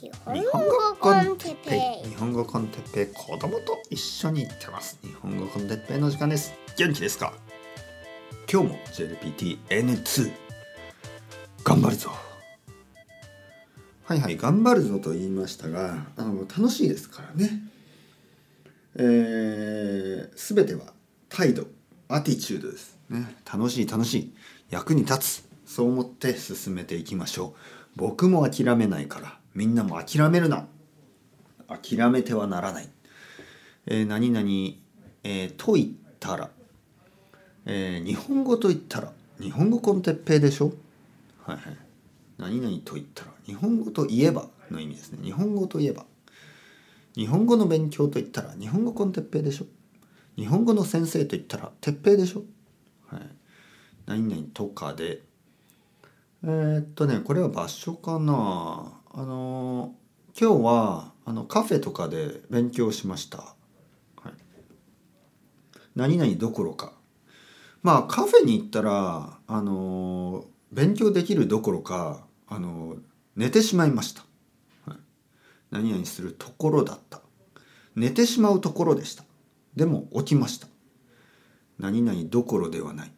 日本語コンテッペイ日本語コンテッペイ子供と一緒に行ってます。日本語コンテッペイの時間です。元気ですか？今日も JLPTN2 頑張るぞ。はいはい頑張るぞと言いましたがあの楽しいですからね。えー、全ては態度アティチュードですね。楽しい楽しい。役に立つ。そう思って進めていきましょう。僕も諦めないから。みんなも諦めるな。諦めてはならない、えー、何々、えー、と言ったら、えー、日本語と言ったら日本語コンテッペイでしょ？はいはい。何々と言ったら日本語といえばの意味ですね。日本語といえば。日本語の勉強と言ったら日本語コンテッペイでしょ？日本語の先生と言ったら鉄平でしょ？はい。何々とかで。えー、っとねこれは場所かな。あの今日はあのカフェとかで勉強しました。はい、何々どころかまあカフェに行ったらあの勉強できるどころかあの寝てしまいました。はい、何々するところだった。寝てしまうところでした。でも起きました。何々どころではない。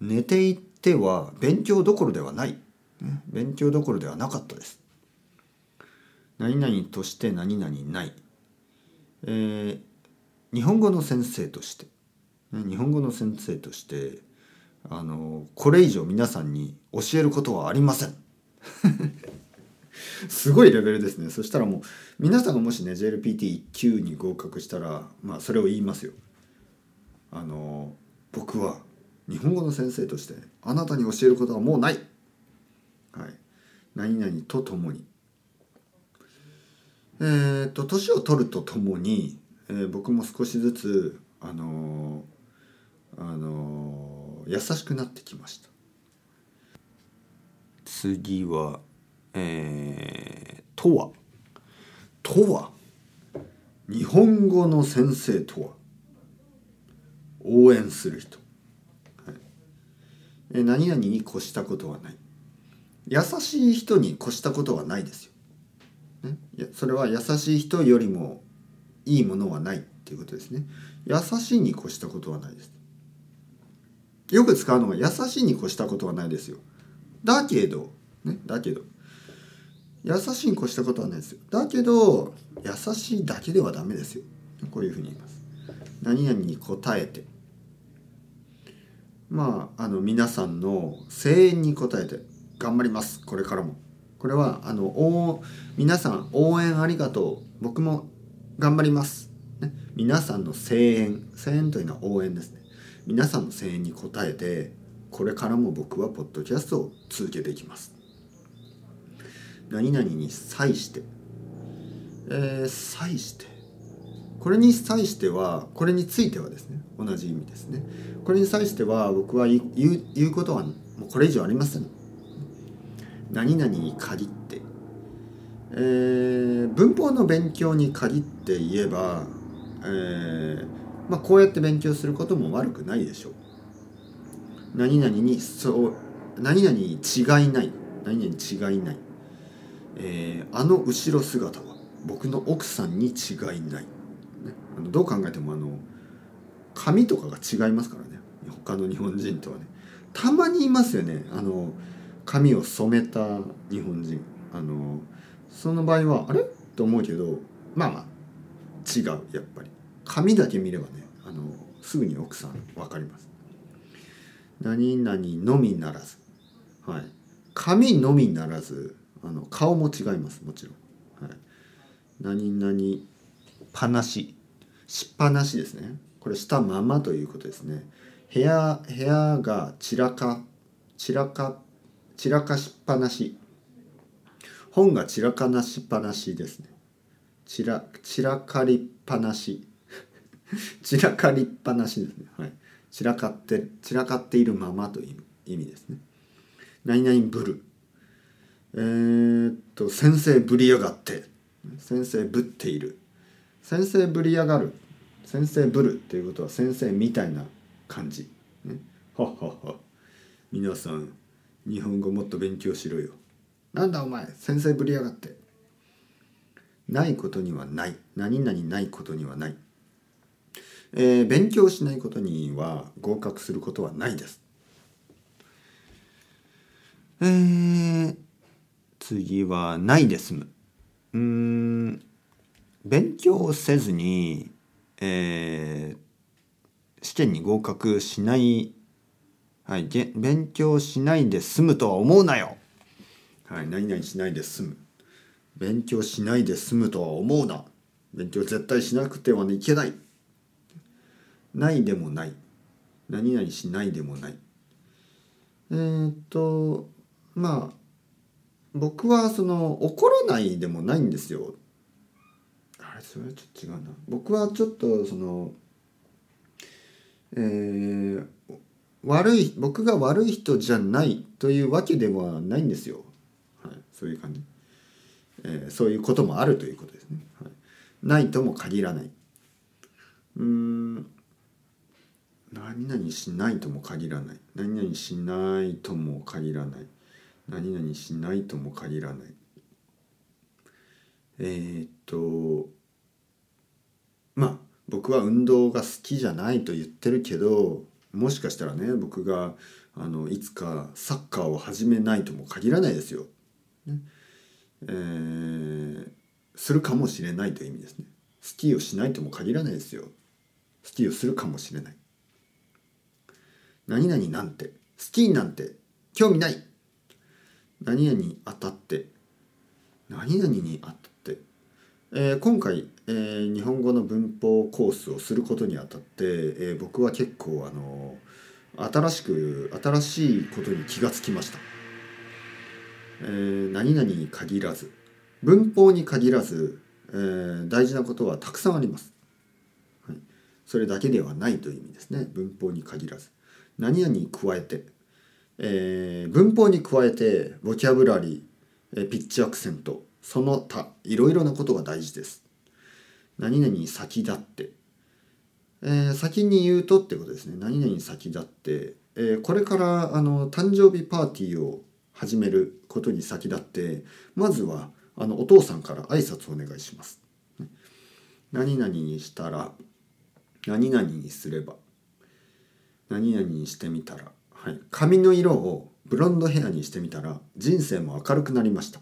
寝ていては勉強どころではない。勉強どころではなかったです。何々として何々ない、えー、日本語の先生として。日本語の先生としてあのこれ以上皆さんに教えることはありません。すごいレベルですね。そしたらもう皆さんがもしね JLPT1 級に合格したらまあそれを言いますよ。あの僕は日本語の先生としてあなたに教えることはもうない。はい。何々とともに。えーと、年を取るとともに、えー、僕も少しずつ、あのー、あのー、優しくなってきました。次はえー、とはとは日本語の先生とは？応援する人、はい。えー、何々に越したことはない。優しい人に越したことはないですよね、それは優しい人よりもいいものはないっていうことですね。優しいに越したことはないです。よく使うのが優しいに越したことはないですよ。だけどねだけど。優しいに越したことはないですよ。だけど優しいだけではダメですよ。こういうふうに言います。何々に答えて。まああの皆さんの声援に応えて頑張ります。これからも。これはあの皆さん応援ありがとう。僕も頑張ります、ね、皆さんの声援。声援というのは応援ですね。皆さんの声援に応えてこれからも僕はポッドキャストを続けていきます。何々に際して。えー、際して。これに際してはこれについてはですね。同じ意味ですね。これに際しては僕は言う言うことはもうこれ以上ありません。何々に限って、えー、文法の勉強に限って言えば、えーまあ、こうやって勉強することも悪くないでしょう。何々にそう何々に違いない。何々に違いない、えー、あの後ろ姿は僕の奥さんに違いない、ね、あのどう考えてもあの髪とかが違いますからね。他の日本人とはね。たまにいますよね。あの髪を染めた日本人。あのその場合はあれ？と思うけどまあまあ違うやっぱり。髪だけ見ればねあのすぐに奥さん分かります。何々のみならず。はい。髪のみならずあの顔も違いますもちろん、はい、何々ぱなし。しっぱなしですね。これしたままということですね。部屋部屋が散らか散らかっ散らかしっぱなし。本が散らかなしっぱなしですね。散ら散らかりっぱなし。散らかりっぱなしですね。はい。散らかって散らかっているままという意味ですね。何々ぶる。えー、っと先生ぶりやがって。先生ぶっている。先生ぶりやがる。先生ぶるっていうことは先生みたいな感じ。ね。はっはっは皆さん日本語もっと勉強しろよ。なんだお前先生ぶりやがって。ないことにはない何々ないことにはない、えー、勉強しないことには合格することはないですえー、次はないで済むうん勉強せずに、えー、試験に合格しないはい、勉強しないで済むとは思うなよ。はい、何々しないで済む。勉強しないで済むとは思うな。勉強絶対しなくてはいけない。ないでもない。何々しないでもない。えー、っと、まあ、僕はその怒らないでもないんですよ。あれ、それはちょっと違うな。僕はちょっとその、えー、悪い僕が悪い人じゃないというわけではないんですよ、はい、そういう感じ、えー、そういうこともあるということですね、はい、ないとも限らない。うん。何々しないとも限らない。何々しないとも限らない。何々しないとも限らない。えー、っとまあ僕は運動が好きじゃないと言ってるけどもしかしたらね僕があのいつかサッカーを始めないとも限らないですよ。ねえー、するかもしれないという意味ですね。スキーをしないとも限らないですよ。スキーをするかもしれない。何々なんてスキーなんて興味ない何々に当たって何々に当、えー、今回えー、日本語の文法コースをすることにあたって、えー、僕は結構あの新しく新しいことに気がつきました。えー、何々に限らず文法に限らず、えー、大事なことはたくさんあります、はい。それだけではないという意味ですね文法に限らず。何々に加えて、えー、文法に加えてボキャブラリー、えー、ピッチアクセントその他いろいろなことが大事です。何々先立って、えー、先に言うとってことですね何々先立って、えー、これからあの誕生日パーティーを始めることに先立ってまずはあのお父さんから挨拶お願いします。何々にしたら何々にすれば何々にしてみたら、はい、髪の色をブロンドヘアにしてみたら人生も明るくなりました。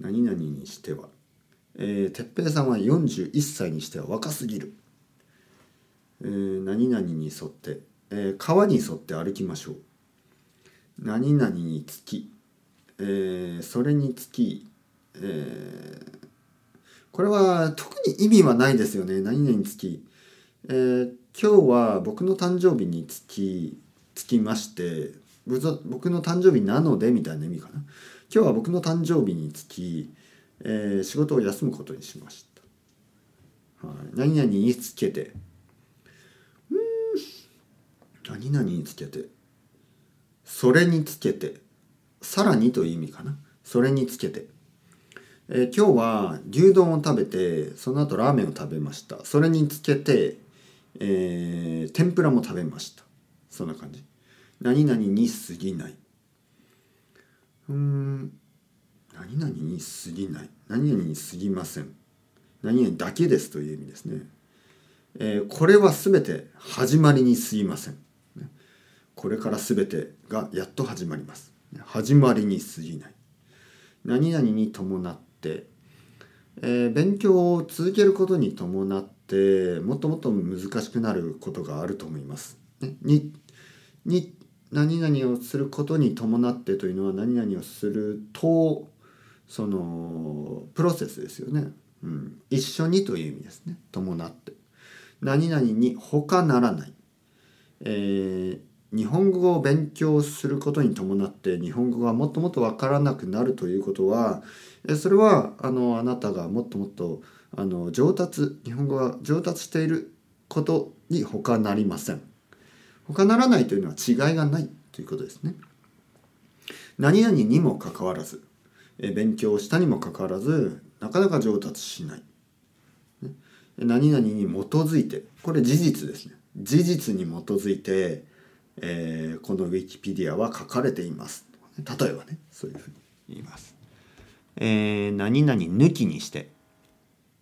何々にしては。えー、哲平さんは41歳にしては若すぎる、えー、何々に沿って、えー、川に沿って歩きましょう。何々につき、えー、それにつき、えー、これは特に意味はないですよね。何々につき、えー、今日は僕の誕生日につきつきまして。僕の誕生日なのでみたいな意味かな。今日は僕の誕生日につきえー、仕事を休むことにしました。はい、何々につけて。うん。何々につけて。それにつけて。さらにという意味かな。それにつけて、えー、今日は牛丼を食べてその後ラーメンを食べました。それにつけて、えー、天ぷらも食べました。そんな感じ。何々に過ぎない。うん。何々に過ぎない。何々に過ぎません。何々だけですという意味ですね、えー、これは全て始まりに過ぎません。これから全てがやっと始まります。始まりに過ぎない。何々に伴って、えー、勉強を続けることに伴ってもっともっと難しくなることがあると思います。にに何々をすることに伴ってというのは何々をするとそのプロセスですよね、うん、一緒にという意味ですね。伴って。何々に他ならない、えー、日本語を勉強することに伴って日本語がもっともっと分からなくなるということはそれはあのあなたがもっともっとあの上達日本語が上達していることに他なりません。他ならないというのは違いがないということですね何々にもかかわらず勉強したにもかかわらずなかなか上達しない。何々に基づいてこれ事実ですね事実に基づいて、えー、このウィキペディアは書かれています例えばねそういうふうに言います、えー、何々抜きにして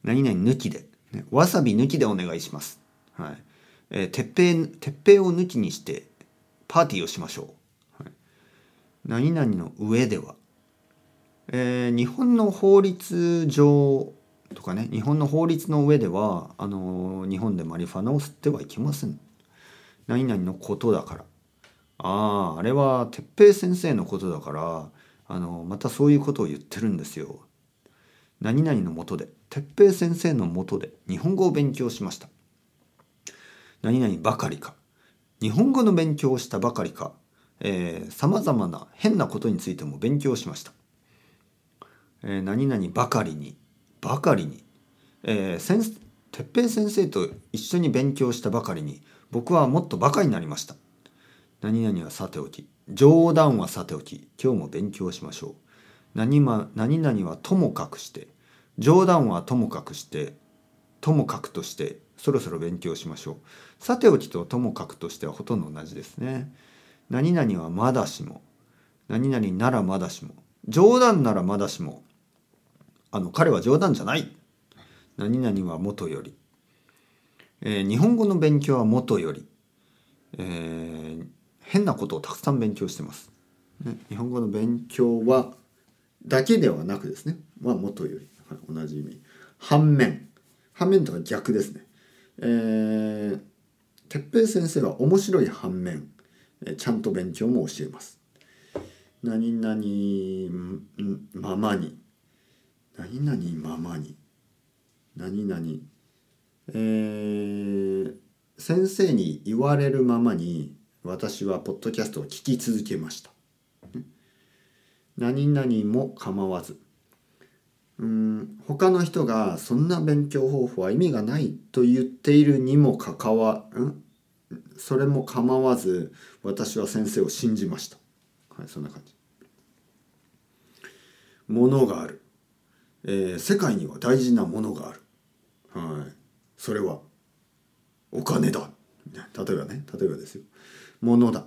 何々抜きで、ね、わさび抜きでお願いします。はい。えー、てっぺい、てっぺいを抜きにして、パーティーをしましょう。はい、何々の上では、えー日本の法律上とかね日本の法律の上ではあのー日本でマリファナを吸ってはいけません。何々のことだから。あああれは哲平先生のことだからあのーまたそういうことを言ってるんですよ。何々のもとで哲平先生のもとで日本語を勉強しました。何々ばかりか。日本語の勉強をしたばかりか。さまざまな変なことについても勉強しました。えー何々ばかりに。ばかりに、えー、先哲平先生と一緒に勉強したばかりに。僕はもっとバカになりました。何々はさておき。冗談はさておき。今日も勉強しましょう。何,、ま、何々はともかくして。冗談はともかくして。ともかくとして。そろそろ勉強しましょう。さておきとともかくとしてはほとんど同じですね。何々はまだしも何々ならまだしも冗談ならまだしもあの彼は冗談じゃない。何々は元より、えー日本語の勉強は元より、えー変なことをたくさん勉強してます、ね、日本語の勉強はだけではなくですね。は元より、はい同じ意味。反面。反面とは逆ですね。えー、哲平先生は面白い反面、えちゃんと勉強も教えます。何々ままに。何々ままに。何々。えー先生に言われるままに私はポッドキャストを聞き続けました。何々も構わず。うん他の人がそんな勉強方法は意味がないと言っているにもかかわんそれも構わず私は先生を信じました。はい、そんな感じ。ものがある。えー世界には大事なものがある。はい。それは、お金だ。例えばね、例えばですよ。ものだ。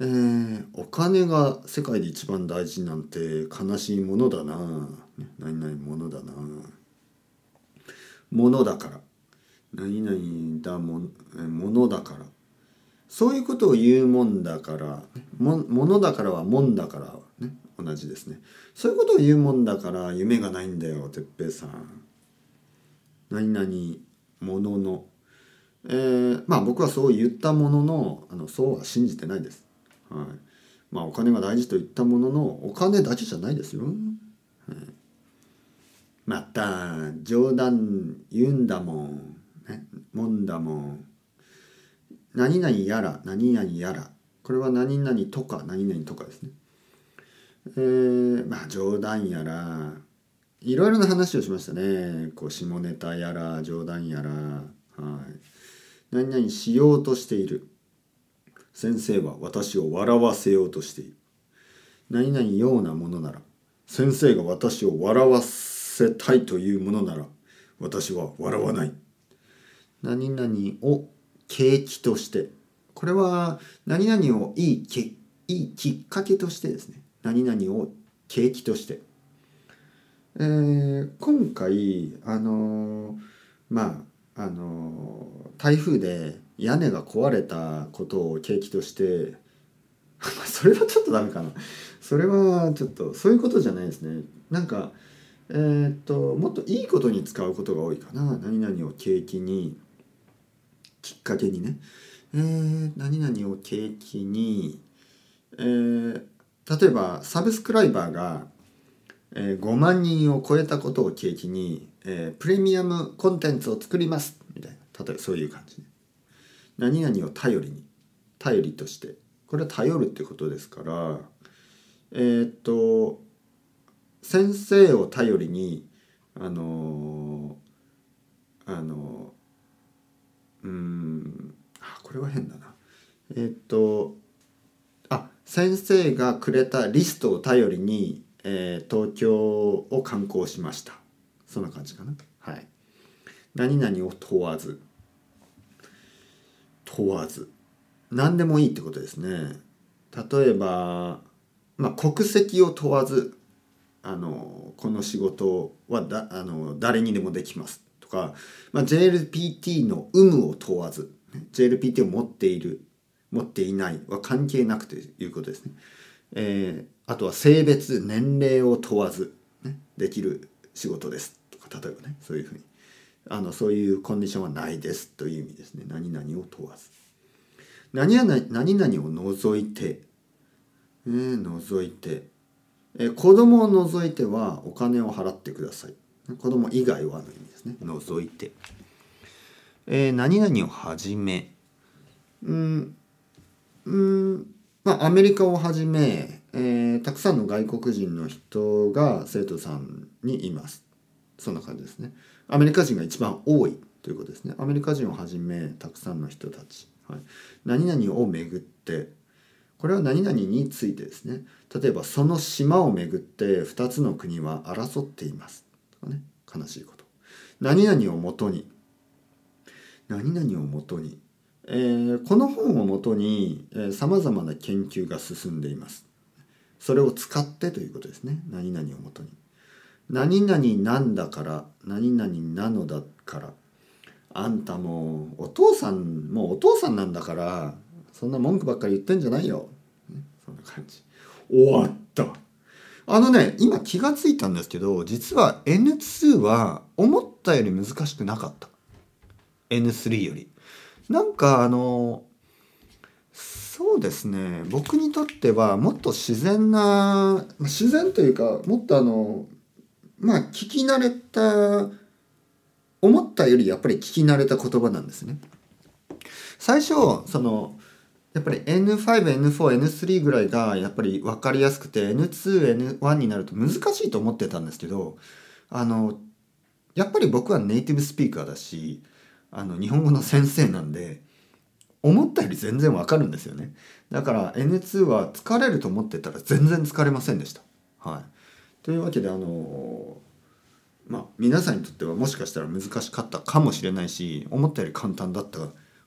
えーお金が世界で一番大事なんて悲しいものだな。何々ものだな。ものだから。何々だも、ものだから。そういうことを言うもんだから、もものだからはもんだから、ね、同じですね。そういうことを言うもんだから夢がないんだよ、哲平さん。何々ものの。えーまあ僕はそう言ったものの、あのそうは信じてないです。はい。まあお金が大事と言ったものの、お金だけじゃないですよ。はい、また、冗談言うんだもん。ね、もんだもん。何々やら何々やら。これは何々とか何々とかですね。えー、まあ冗談やら。いろいろな話をしましたね。こう下ネタやら冗談やら。はい。何々しようとしている。先生は私を笑わせようとしている。何々ようなものなら先生が私を笑わす。せたいというものなら私は笑わない。何々を景気として。これは何々をいいきいいきっかけとしてですね。何々を景気として、えー今回あのーまああのー台風で屋根が壊れたことを景気として それはちょっとダメかな。それはちょっとそういうことじゃないですね。なんかえーっともっといいことに使うことが多いかな。何々を景気にきっかけにね、えー何々を景気に、えー例えばサブスクライバーが、えー5万人を超えたことを景気に、えープレミアムコンテンツを作ります。みたいな。例えばそういう感じね。何々を頼りに。頼りとして。これは頼るってことですからえーっと先生を頼りにあのーあのーうんあこれは変だな。えーっとあ先生がくれたリストを頼りに、えー東京を観光しました。そんな感じかな。はい。何々を問わず。問わず。何でもいいってことですね。例えばまあ国籍を問わず。あのこの仕事はだあの誰にでもできますとか、まあ、JLPT の有無を問わず JLPT を持っている持っていないは関係なくということですね。えー、あとは性別年齢を問わず、ね、できる仕事ですとか例えばねそういうふうに。あのそういうコンディションはないですという意味ですね。何々を問わず。何々何々を除いて、え、除いて、えー、子供を除いてはお金を払ってください。子供以外はの意味ですね。除いて、えー、何々をはじめ。うんうんまあアメリカをはじめ、えー、たくさんの外国人の人が生徒さんにいます。そんな感じですね。アメリカ人が一番多いということですね。アメリカ人をはじめたくさんの人たち、はい、何々をめぐってこれは何々についてですね。例えばその島をめぐって2つの国は争っています。とかね。悲しいこと。何々をもとに。何々をもとに、えー、この本をもとにさまざまな研究が進んでいます。それを使ってということですね。何々をもとに。何々なんだから何々なのだから。あんたもお父さんもうお父さんなんだからそんな文句ばっかり言ってんじゃないよ、な感じ。終わった。あのね今気がついたんですけど実は N2 は思ったより難しくなかった。N3 より。なんかあのそうですね。僕にとってはもっと自然な自然というかもっとあのまあ聞き慣れた思ったよりやっぱり聞き慣れた言葉なんですね。最初そのやっぱり N5N4N3 ぐらいがやっぱり分かりやすくて N2N1 になると難しいと思ってたんですけどあのやっぱり僕はネイティブスピーカーだしあの日本語の先生なんで思ったより全然わかるんですよね。だから N2 は疲れると思ってたら全然疲れませんでした。はい。というわけであのまあ皆さんにとってはもしかしたら難しかったかもしれないし思ったより簡単だった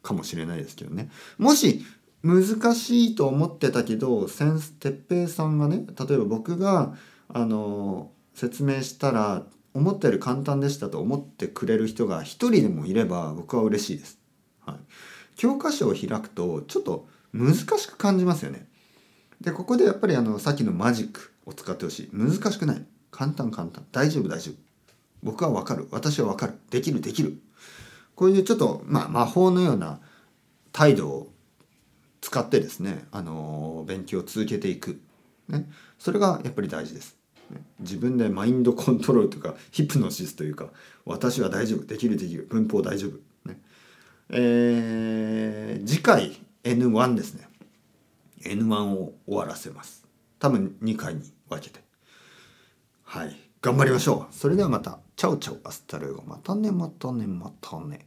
かもしれないですけどね。もし難しいと思ってたけど先哲平さんがね例えば僕があの説明したら思ったより簡単でしたと思ってくれる人が一人でもいれば僕は嬉しいです。はい、教科書を開くとちょっと難しく感じますよね。でここでやっぱりあのさっきのマジックを使ってほしい。難しくない。簡単簡単。大丈夫大丈夫。僕はわかる。私はわかる。できるできる。こういうちょっと、まあ、魔法のような態度を使ってですね、あの勉強を続けていく、ね、それがやっぱり大事です。自分でマインドコントロールとか hypnosis というか私は大丈夫できるできる文法大丈夫、ね。えー、次回 N1 ですね。N1 を終わらせます。多分2回に分けて。はい。頑張りましょう。それではまた。 Ciao ciao hasta luego。またねまたねまたね。